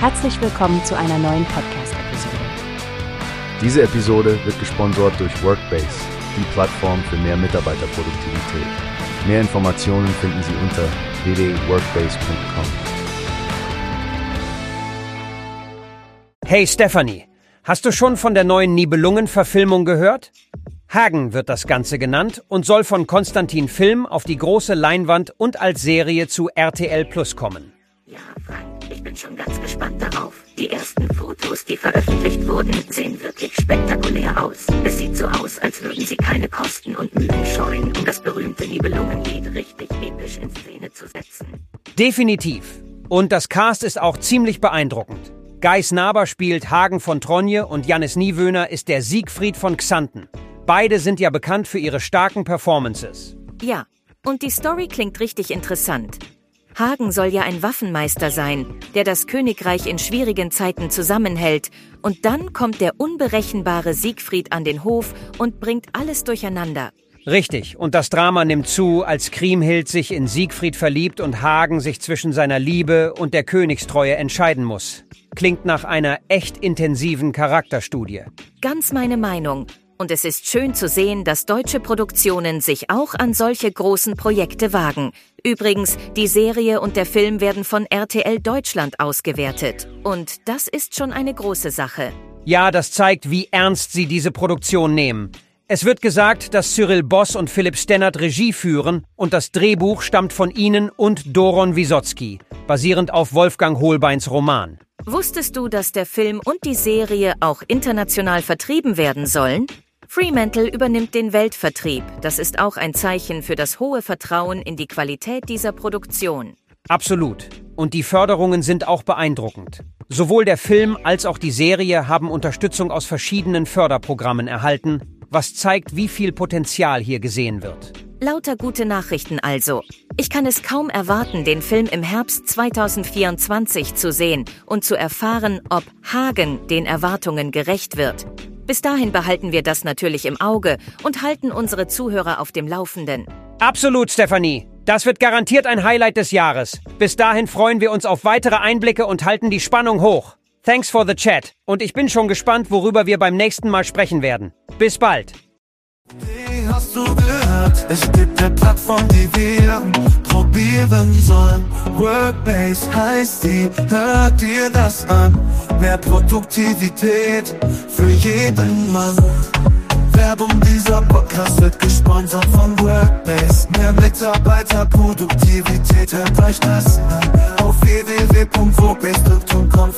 Herzlich willkommen zu einer neuen Podcast-Episode. Diese Episode wird gesponsert durch Workbase, die Plattform für mehr Mitarbeiterproduktivität. Mehr Informationen finden Sie unter www.workbase.com. Hey Stephanie, hast du schon von der neuen Nibelungen-Verfilmung gehört? Hagen wird das Ganze genannt und soll von Konstantin Film auf die große Leinwand und als Serie zu RTL Plus kommen. Bin schon ganz gespannt darauf. Die ersten Fotos, die veröffentlicht wurden, sehen wirklich spektakulär aus. Es sieht so aus, als würden sie keine Kosten und Mühen scheuen, um das berühmte Nibelungenlied richtig episch in Szene zu setzen. Definitiv. Und das Cast ist auch ziemlich beeindruckend. Geis Naber spielt Hagen von Tronje und Jannis Niewöhner ist der Siegfried von Xanten. Beide sind ja bekannt für ihre starken Performances. Ja, und die Story klingt richtig interessant. Hagen soll ja ein Waffenmeister sein, der das Königreich in schwierigen Zeiten zusammenhält, und dann kommt der unberechenbare Siegfried an den Hof und bringt alles durcheinander. Richtig, und das Drama nimmt zu, als Kriemhild sich in Siegfried verliebt und Hagen sich zwischen seiner Liebe und der Königstreue entscheiden muss. Klingt nach einer echt intensiven Charakterstudie. Ganz meine Meinung. Und es ist schön zu sehen, dass deutsche Produktionen sich auch an solche großen Projekte wagen. Übrigens, die Serie und der Film werden von RTL Deutschland ausgewertet. Und das ist schon eine große Sache. Ja, das zeigt, wie ernst sie diese Produktion nehmen. Es wird gesagt, dass Cyril Boss und Philipp Stennert Regie führen und das Drehbuch stammt von ihnen und Doron Wisotzki, basierend auf Wolfgang Holbeins Roman. Wusstest du, dass der Film und die Serie auch international vertrieben werden sollen? Fremantle übernimmt den Weltvertrieb. Das ist auch ein Zeichen für das hohe Vertrauen in die Qualität dieser Produktion. Absolut. Und die Förderungen sind auch beeindruckend. Sowohl der Film als auch die Serie haben Unterstützung aus verschiedenen Förderprogrammen erhalten, was zeigt, wie viel Potenzial hier gesehen wird. Lauter gute Nachrichten also. Ich kann es kaum erwarten, den Film im Herbst 2024 zu sehen und zu erfahren, ob Hagen den Erwartungen gerecht wird. Bis dahin behalten wir das natürlich im Auge und halten unsere Zuhörer auf dem Laufenden. Absolut, Stephanie. Das wird garantiert ein Highlight des Jahres. Bis dahin freuen wir uns auf weitere Einblicke und halten die Spannung hoch. Thanks for the chat. Und ich bin schon gespannt, worüber wir beim nächsten Mal sprechen werden. Bis bald. Wie hast du gehört? Es gibt eine Plattform, die wir probieren sollen. Workbase heißt die, hört dir das an. Mehr Produktivität für jeden Mann. Werbung dieser Podcast wird gesponsert von Workbase. Mehr Mitarbeiterproduktivität, hört euch das an. Auf www.workbase.com